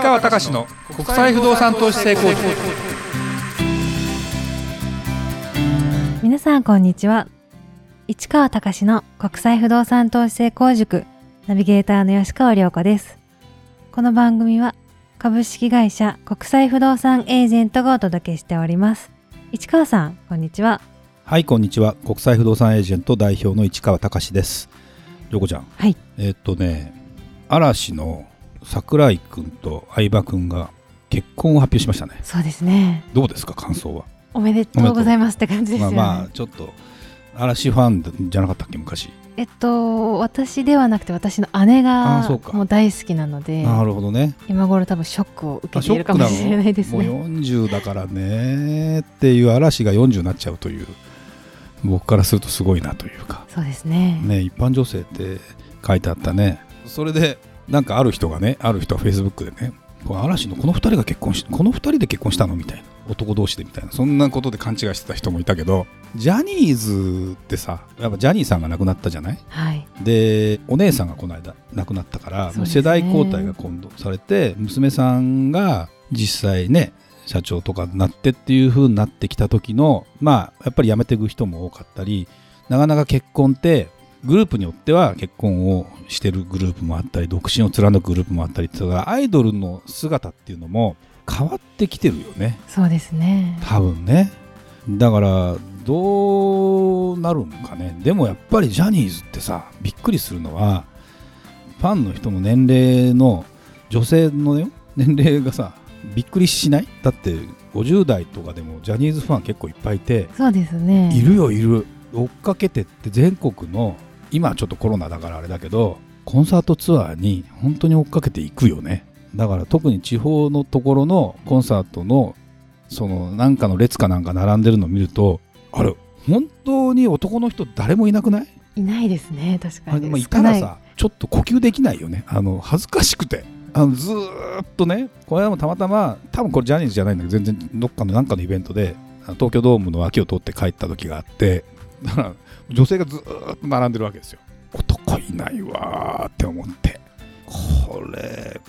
川隆の国際不動産投資成功塾。皆さんこんにちは。市川隆の国際不動産投資成功塾。ナビゲーターの吉川良子です。この番組は株式会社国際不動産エージェントがお届けしております。市川さんこんにちは。はいこんにちは。国際不動産エージェント代表の市川隆です。りょうこちゃん。はい。えーっとね嵐の桜井くんと相葉くんが結婚を発表しましたね。そうですね。どうですか感想は？おめでとうございますって感じですよね、まあまあちょっと嵐ファンじゃなかったっけ昔。えっと私ではなくて私の姉あがもう大好きなのでなるほどね。今頃多分ショックを受あけているかもしれないですもうね40だからねっていう嵐が40になっちゃうという僕からするとすごいなというか。そうですね。ね一般女性って書いてあったね。それでなんかある人がねある人はフェイスブックでねこの嵐のこの2人が結婚しこの2人で結婚したのみたいな男同士でみたいなそんなことで勘違いしてた人もいたけどジャニーズってさやっぱジャニーさんが亡くなったじゃない？はい。でお姉さんがこの間亡くなったから、ね。世代交代が今度されて娘さんが実際ね社長とかになってっていう風になってきた時のまあやっぱり辞めていく人も多かったりなかなか結婚ってグループによっては結婚をしてるグループもあったり独身を貫くグループもあったりってだからアイドルの姿っていうのも変わってきてるよね。そうですね。多分ね。だからどうなるんかね。でもやっぱりジャニーズってさびっくりするのはファンの人の年齢の女性のよ年齢がさびっくりしない？だって50代とかでもジャニーズファン結構いっぱいいてそうですね。いるよいる。追っかけてって全国の今はちょっとコロナだからあれだけどコンサートツアーに本当に追っかけていくよね。だから特に地方のところのコンサートのそのなんかの列かなんか並んでるのを見るとあれ本当に男の人誰もいなくない？いないですね確かに。まあい。たらさちょっと呼吸できないよね。あの恥ずかしくて。あのずーっとねこれはもうたまたま多分これジャニーズじゃないんだけど全然どっかのなんかのイベントで東京ドームの脇を通って帰った時があってだから女性がずーっと並んでるわけですよ。男いないわーって思って。これ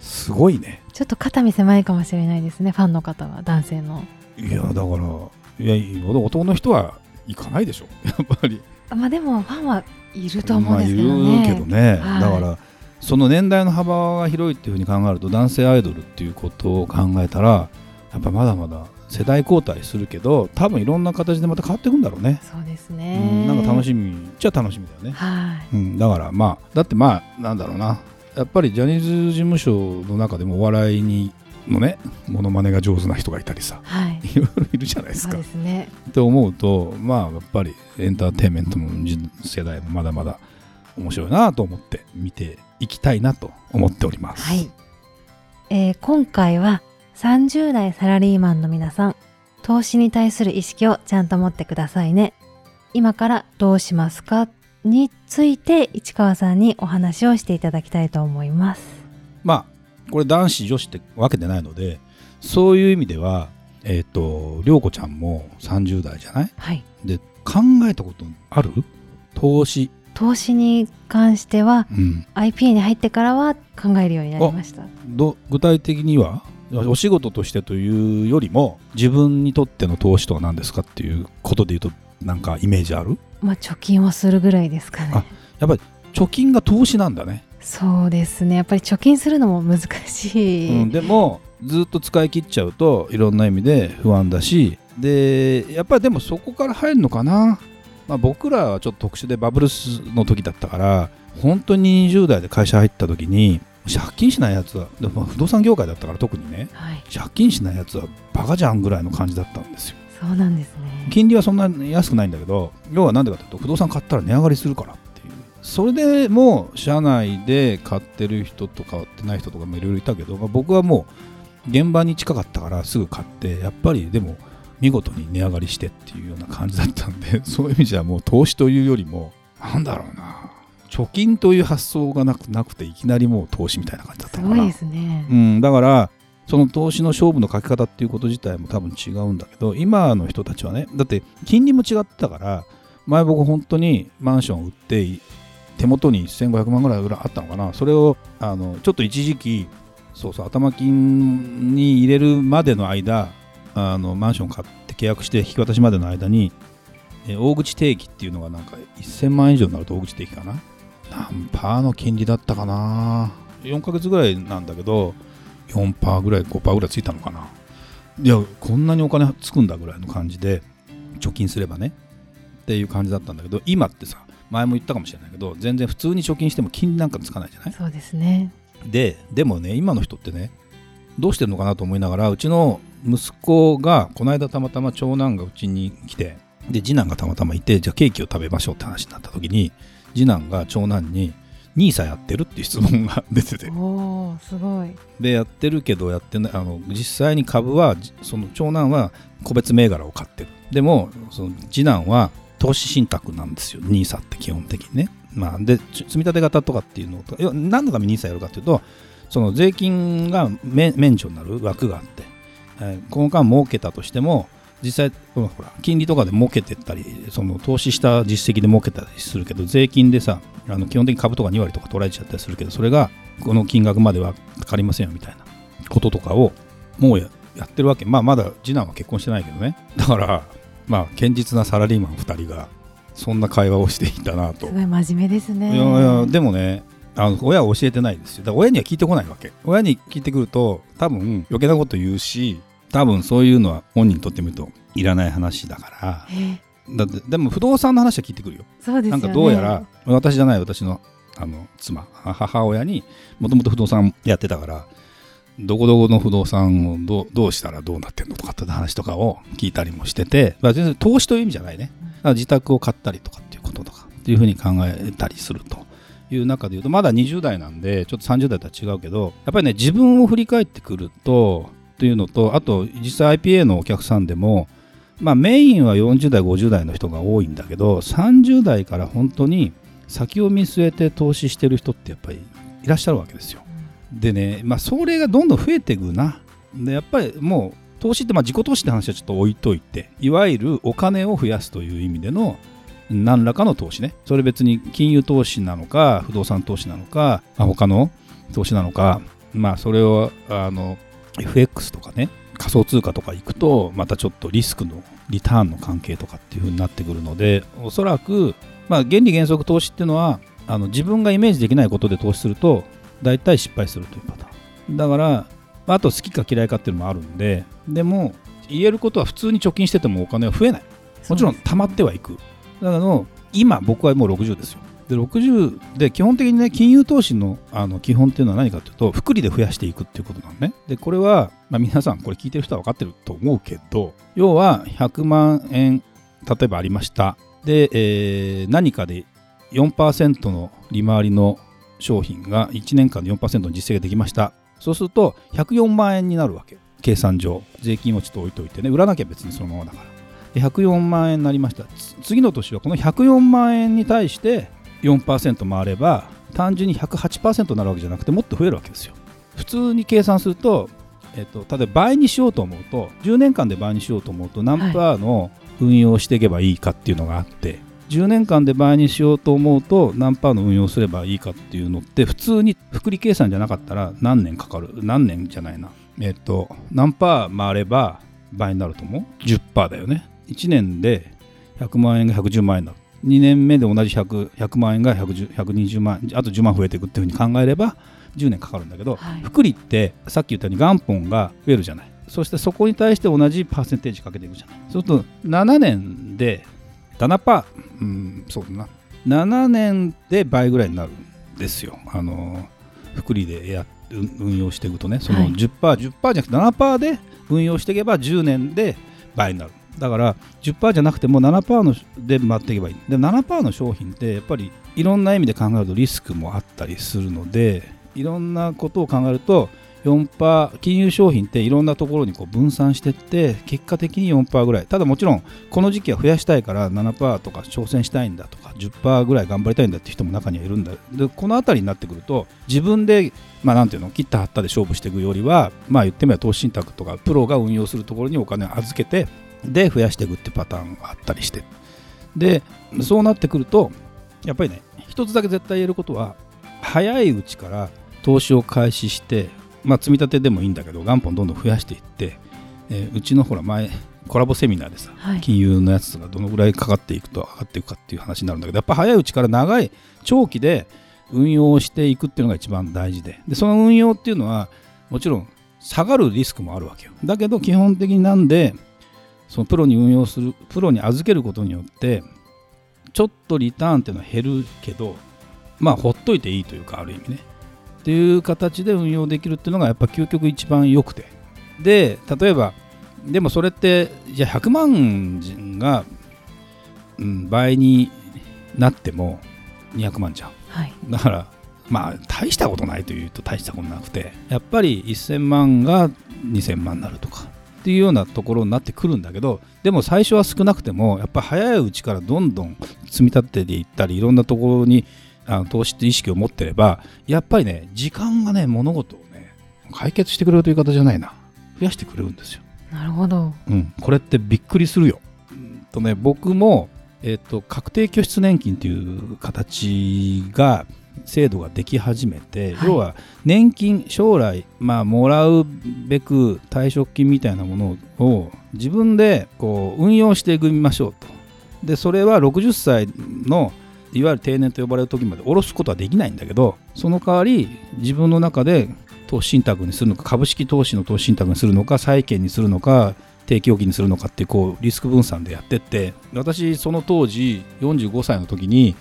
すごいね。ちょっと肩身狭いかもしれないですねファンの方は男性の。いやだからいや男の人は行かないでしょ。やっぱり。あまあでもファンはいると思うんですけどね、まあ、いるけどね、はい。だからその年代の幅が広いっていうふうに考えると男性アイドルっていうことを考えたらやっぱまだまだ世代交代するけど多分いろんな形でまた変わっていくんだろうね、そうですうね、ん、なんか楽しみっちゃ楽しみだよね、はい。うん、だからまあだってまあなんだろうな。やっぱりジャニーズ事務所の中でもお笑いにのねモノマネが上手な人がいたりさはい。いろいろいるじゃないですそうかですね。って思うとまあやっぱりエンターテインメントの世代もまだまだ面白いなと思って見ていきたいなと思っております。はい、えー今回は30代サラリーマンの皆さん投資に対する意識をちゃんと持ってくださいね。今からどうしますか？について市川さんにお話をしていただきたいと思います。まあこれ男子女子って分けてないのでそういう意味ではえっ、と涼子ちゃんも30代じゃない？はい。で考えたことある？投資、投資に関してはうん、IPA に入ってからは考えるようになりました。ど具体的には？お仕事としてというよりも自分にとっての投資とは何ですかっていうことで言うとなんかイメージある？まあ貯金をするぐらいですかね。あやっぱり貯金が投資なんだね、そうですね。やっぱり貯金するのも難しい、うん、でもずっと使い切っちゃうといろんな意味で不安だしでやっぱりでもそこから入るのかな、まあ、僕らはちょっと特殊でバブルスの時だったから本当に20代で会社入った時に借金しないやつはでも不動産業界だったから特にねはい。借金しないやつはバカじゃんぐらいの感じだったんですよ。そうなんですね。金利はそんなに安くないんだけど要は何でかというと不動産買ったら値上がりするからっていう。それでもう社内で買ってる人と買ってない人とかもいろいろいたけど、まあ、僕はもう現場に近かったからすぐ買ってやっぱりでも見事に値上がりしてっていうような感じだったんでそういう意味じゃもう投資というよりもなんだろうな貯金という発想がなくなくていきなりもう投資みたいな感じだったのかな。すごいですね。うん、だからその投資の勝負のかけ方っていうこと自体も多分違うんだけど今の人たちはねだって金利も違ってたから前僕本当にマンションを売って手元に1500万ぐらいあったのかな。それをあのちょっと一時期そうそう頭金に入れるまでの間あのマンション買って契約して引き渡しまでの間に、えー大口定期っていうのがなんか1000万円以上になると大口定期かな何パーの金利だったかな？4ヶ月ぐらいなんだけど4パーぐらい5パーぐらいついたのかな？いやこんなにお金つくんだぐらいの感じで貯金すればね。っていう感じだったんだけど今ってさ前も言ったかもしれないけど全然普通に貯金しても金利なんかつかないじゃない？そうですね。ででもね今の人ってねどうしてるのかなと思いながらうちの息子がこの間たまたま長男がうちに来てで次男がたまたまいてじゃあケーキを食べましょうって話になった時に次男が長男に「ニーサやってる?」っていう質問が 出てておお、すごい。でやってるけどやってないあの実際に株はじその長男は個別銘柄を買ってるでもその次男は投資信託なんですよ NISA って基本的にね、まあ、でち積み立て型とかっていうのと要は何のために NISA やるかっていうとその税金が免免除になる枠があって、えーこの間儲けたとしても実際ほら金利とかで儲けてったりその投資した実績で儲けたりするけど税金でさあの基本的に株とか2割とか取られちゃったりするけどそれがこの金額まではかかりませんよみたいなこととかをもうややってるわけ。まあまだ次男は結婚してないけどね。だからまあ堅実なサラリーマン2人がそんな会話をしていたなと。すごい真面目ですね。いやいやでもねあの親は教えてないですよ。だから親には聞いてこないわけ。親に聞いてくると多分余計なこと言うし多分そういうのは本人にとってみるといらない話だかえらだってでも不動産の話は聞いてくるよ。そうですよね。なんかどうやら私じゃない私のあの妻母親にもともと不動産やってたからどこどこの不動産をどうどうしたらどうなってんのとかって話とかを聞いたりもしてて、まあ、全然投資という意味じゃないね。自宅を買ったりとかっていうこととかっていうふうに考えたりするという中でいうとまだ20代なんでちょっと30代とは違うけどやっぱりね自分を振り返ってくるとというのとあと実際 IPA のお客さんでもまあメインは40代50代の人が多いんだけど30代から本当に先を見据えて投資してる人ってやっぱりいらっしゃるわけですよ。でね、まあ、それがどんどん増えていくな。でやっぱりもう投資ってまあ自己投資って話はちょっと置いといていわゆるお金を増やすという意味での何らかの投資ねそれ別に金融投資なのか不動産投資なのか、あ、他の投資なのかまあそれをあの FX とかね仮想通貨とか行くとまたちょっとリスクのリターンの関係とかっていう風になってくるのでおそらくまあ原理原則投資っていうのはあの自分がイメージできないことで投資すると大体失敗するというパターン。だからまああと好きか嫌いかっていうのもあるんででも言えることは普通に貯金しててもお金は増えない。もちろん溜まってはいく。だけど今僕はもう60ですよで60で基本的にね金融投資のあの基本っていうのは何かというと複利で増やしていくっていうことなのね。でこれは、まあ、皆さんこれ聞いてる人は分かってると思うけど要は100万円例えばありました。で、えー何かで4%の利回りの商品が1年間で4%の実績ができました。そうすると104万円になるわけ。計算上。税金をちょっと置いといてね。売らなきゃ別にそのままだから。で104万円になりました。次の年はこの104万円に対して4%回れば単純に108%になるわけじゃなくてもっと増えるわけですよ。普通に計算すると、えっと、例えば倍にしようと思うと10年間で倍にしようと思うと何パーの運用をしていけばいいかっていうのがあって、10年間で倍にしようと思うと何パーの運用すればいいかっていうのって普通に複利計算じゃなかったら何年かかる何年じゃないな。えっと何パー回れば倍になると思う？10%だよね。1年で100万円が110万円になる。2年目で同じ 100, 100万円が110 120万円あと10万増えていくっていうふうに考えれば10年かかるんだけど、はい。複利ってさっき言ったように元本が増えるじゃない。そしてそこに対して同じパーセンテージかけていくじゃない。そうすると7年で7パーうんそうだな。7年で倍ぐらいになるんですよ。あの複利でや運運用していくとね。そのはい。10%10%、10%じゃなくて7%で運用していけば10年で倍になるだから10%じゃなくても7%ので回っていけばいい。でも7%の商品ってやっぱりいろんな意味で考えるとリスクもあったりするのでいろんなことを考えると4%金融商品っていろんなところにこう分散していって結果的に4%ぐらい。ただもちろんこの時期は増やしたいから7%とか挑戦したいんだとか10%ぐらい頑張りたいんだって人も中にはいるんだ。でこの辺りになってくると自分でまあなんていうの切った張ったで勝負していくよりはまあ言ってみれば投資信託とかプロが運用するところにお金を預けてで増やしていくってパターンがあったりして。でそうなってくるとやっぱりね一つだけ絶対言えることは早いうちから投資を開始してまあ、積み立てでもいいんだけど元本どんどん増やしていって、えーうちのほら前コラボセミナーでさはい。金融のやつがどのぐらいかかっていくと上がっていくかっていう話になるんだけどやっぱ早いうちから長い長期で運用をしていくっていうのが一番大事で。でその運用っていうのはもちろん下がるリスクもあるわけよ。だけど基本的になんでそのプロに運用するプロに預けることによってちょっとリターンっていうのは減るけどまあほっといていいというかある意味ね。っていう形で運用できるっていうのがやっぱ究極一番良くて。で例えばでもそれってじゃあ100万人が、うん、倍になっても200万じゃん。はい。だからまあ大したことないというと大したことなくてやっぱり1000万が2000万になるとかっていうようなところになってくるんだけどでも最初は少なくてもやっぱ早いうちからどんどん積み立てていったりいろんなところにあの投資って意識を持ってればやっぱりね時間がね物事をね解決してくれるという方じゃないな増やしてくれるんですよなるほど。うん、これってびっくりするよ。うんとね、僕も、えっと確定拠出年金っていう形が制度ができ始めて、はい要は年金将来、まあ、もらうべく退職金みたいなものを自分でこう運用していきましょうと。でそれは60歳のいわゆる定年と呼ばれる時まで下ろすことはできないんだけどその代わり自分の中で投資信託にするのか株式投資の投資信託にするのか債券にするのか定期預金にするのかってこうリスク分散でやってって私その当時45歳の時に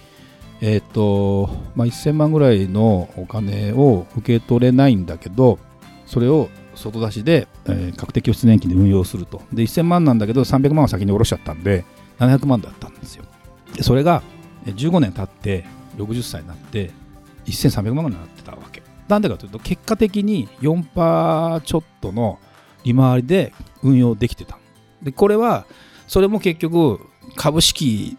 えっ、と、まあ、1000万ぐらいのお金を受け取れないんだけどそれを外出しで、えー確定拠出年金で運用すると。で1000万なんだけど300万は先に下ろしちゃったんで700万だったんですよ。でそれが15年経って60歳になって1300万になってたわけ。なんでかというと結果的に4%ちょっとの利回りで運用できてた。でこれはそれも結局株式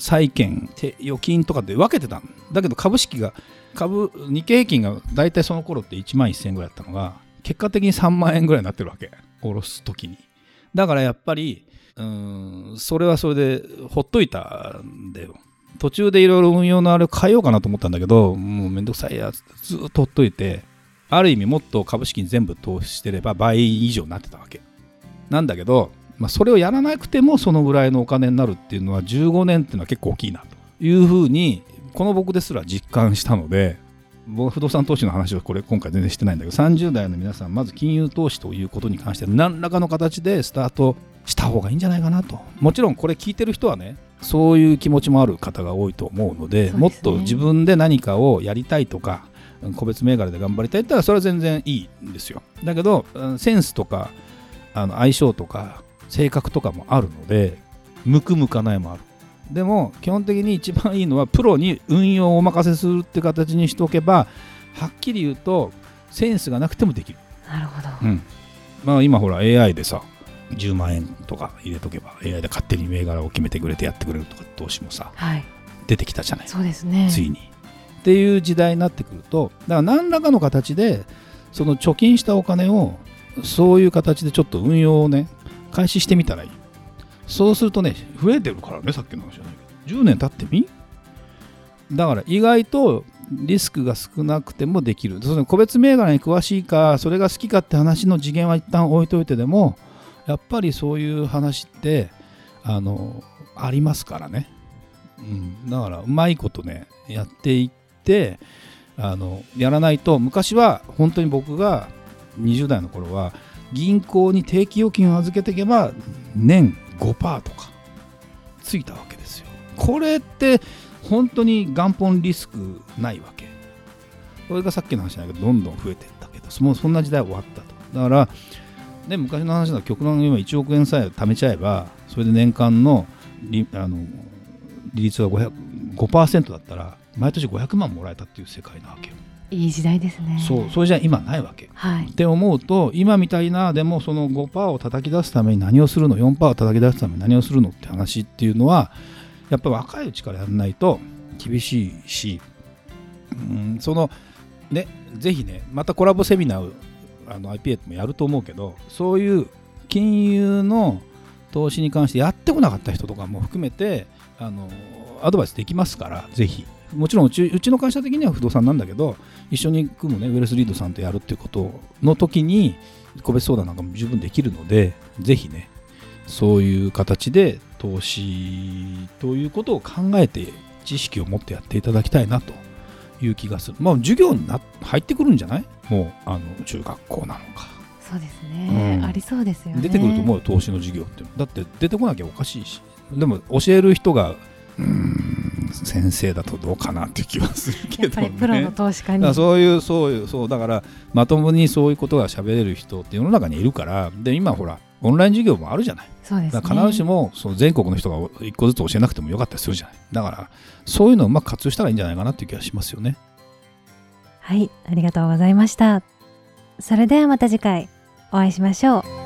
債券預金とかで分けてたんだけど株式が株日経平均が大体その頃って1万1000円ぐらいだったのが結果的に3万円ぐらいになってるわけ。下ろす時に。だからやっぱりうんそれはそれでほっといたんだよ。途中でいろいろ運用のあれを変えようかなと思ったんだけどもうめんどくさいやつずっとほっといてある意味もっと株式に全部投資してれば倍以上になってたわけ。なんだけど、まあ、それをやらなくてもそのぐらいのお金になるっていうのは15年っていうのは結構大きいなというふうにこの僕ですら実感したので僕は不動産投資の話をこれ今回全然してないんだけど30代の皆さんまず金融投資ということに関して何らかの形でスタートした方がいいんじゃないかなと。もちろんこれ聞いてる人はねそういう気持ちもある方が多いと思うのでね。もっと自分で何かをやりたいとか個別銘柄で頑張りたいって言ったらそれは全然いいんですよ。だけどうんセンスとかあの相性とか性格とかもあるので向く向かないもあるでも基本的に一番いいのはプロに運用をお任せするって形にしておけばはっきり言うとセンスがなくてもできる、なるほど。うんまあ、今ほら AI でさ10万円とか入れとけば AI で勝手に銘柄を決めてくれてやってくれるとか投資もさはい。出てきたじゃないそうですね。ついに。っていう時代になってくるとだから何らかの形でその貯金したお金をそういう形でちょっと運用をね開始してみたらいい。そうするとね増えてるからねさっきの話じゃないけど。10年経ってみだから意外とリスクが少なくてもできる。その個別銘柄に詳しいかそれが好きかって話の次元は一旦置いといてでもやっぱりそういう話ってあのありますからね。うん、だからうまいことねやっていってあのやらないと昔は本当に僕が20代の頃は銀行に定期預金を預けていけば年5%とかついたわけですよ。これって本当に元本リスクないわけ。それがさっきの話だけどどんどん増えていったけどもうそんな時代終わったと。だから、ね、昔の話だ極論今1億円さえ貯めちゃえばそれで年間の利あの利率が500 5%だったら毎年500万もらえたっていう世界なわけよ、いい時代ですね。そうそれじゃ今ないわけはいっ。て思うと今みたいなでもその5%を叩き出すために何をするの？4%を叩き出すために何をするのって話っていうのはやっぱり若いうちからやらないと厳しいしうんそのねぜひねまたコラボセミナーをあの IPA もやると思うけどそういう金融の投資に関してやってこなかった人とかも含めてあのアドバイスできますからぜひもちろんうちうちの会社的には不動産なんだけど一緒に組むねウェルスリードさんとやるっていうことの時に個別相談なんかも十分できるのでぜひねそういう形で投資ということを考えて知識を持ってやっていただきたいなという気がする。まあ授業にな入ってくるんじゃない？もうあの中学校なのか。そうですね、うん。ありそうですよね。出てくると思うよ投資の授業って。だって出てこなきゃおかしいし。でも教える人がうーん先生だとどうかなって気はするけどね。プロの投資家に。そういうそういうそうだからまともにそういうことが喋れる人って世の中にいるからで今ほらオンライン授業もあるじゃない。そうですね。必ずしもその全国の人が一個ずつ教えなくてもよかったりするじゃない。だからそういうのをうまく活用したらいいんじゃないかなっていう気がしますよね。はいありがとうございました。それではまた次回お会いしましょう